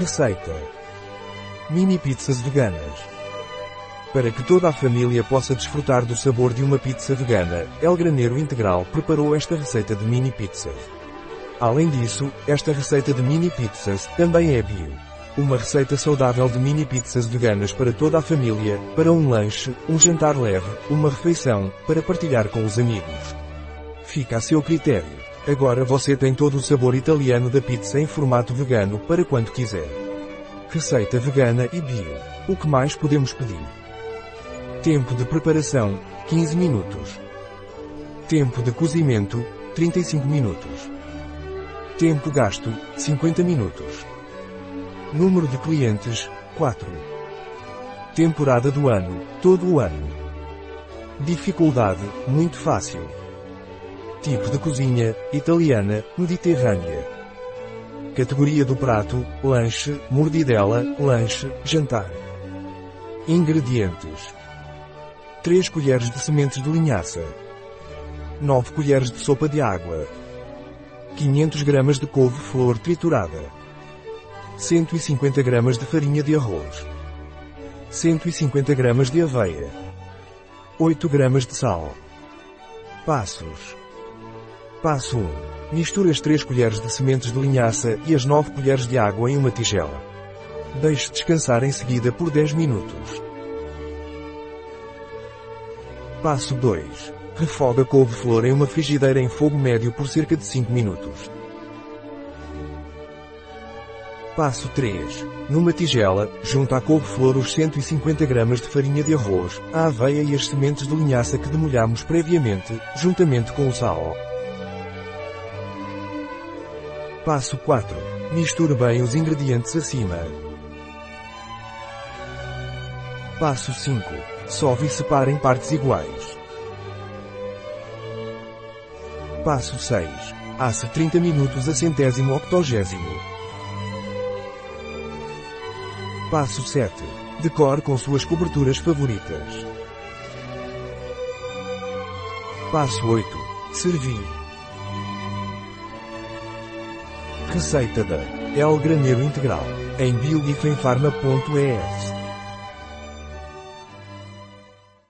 Receita: Mini pizzas veganas. Para que toda a família possa desfrutar do sabor de uma pizza vegana, El Graneiro Integral preparou esta receita de mini pizzas. Além disso, esta receita de mini pizzas também é bio. Uma receita saudável de mini pizzas veganas para toda a família, para um lanche, um jantar leve, uma refeição, para partilhar com os amigos. Fica a seu critério. Agora você tem todo o sabor italiano da pizza em formato vegano para quando quiser. Receita vegana e bio. O que mais podemos pedir? Tempo de preparação, 15 minutos. Tempo de cozimento, 35 minutos. Tempo gasto, 50 minutos. Número de clientes, 4. Temporada do ano, todo o ano. Dificuldade, muito fácil. Tipo de cozinha, italiana, mediterrânea. Categoria do prato, lanche, mordidela, lanche, jantar. Ingredientes. 3 colheres de sementes de linhaça. 9 colheres de sopa de água. 500 gramas de couve-flor triturada. 150 gramas de farinha de arroz. 150 gramas de aveia. 8 gramas de sal. Passos. Passo 1. Misture as 3 colheres de sementes de linhaça e as 9 colheres de água em uma tigela. Deixe descansar em seguida por 10 minutos. Passo 2. Refoga couve-flor em uma frigideira em fogo médio por cerca de 5 minutos. Passo 3. Numa tigela, junta à couve-flor os 150 gramas de farinha de arroz, a aveia e as sementes de linhaça que demolhamos previamente, juntamente com o sal. Passo 4. Misture bem os ingredientes acima. Passo 5. Sove e separe em partes iguais. Passo 6. Asse 30 minutos a centésimo octogésimo. Passo 7. Decore com suas coberturas favoritas. Passo 8. Servir. Receita da El Graneiro Integral. Em biogifenfarma.es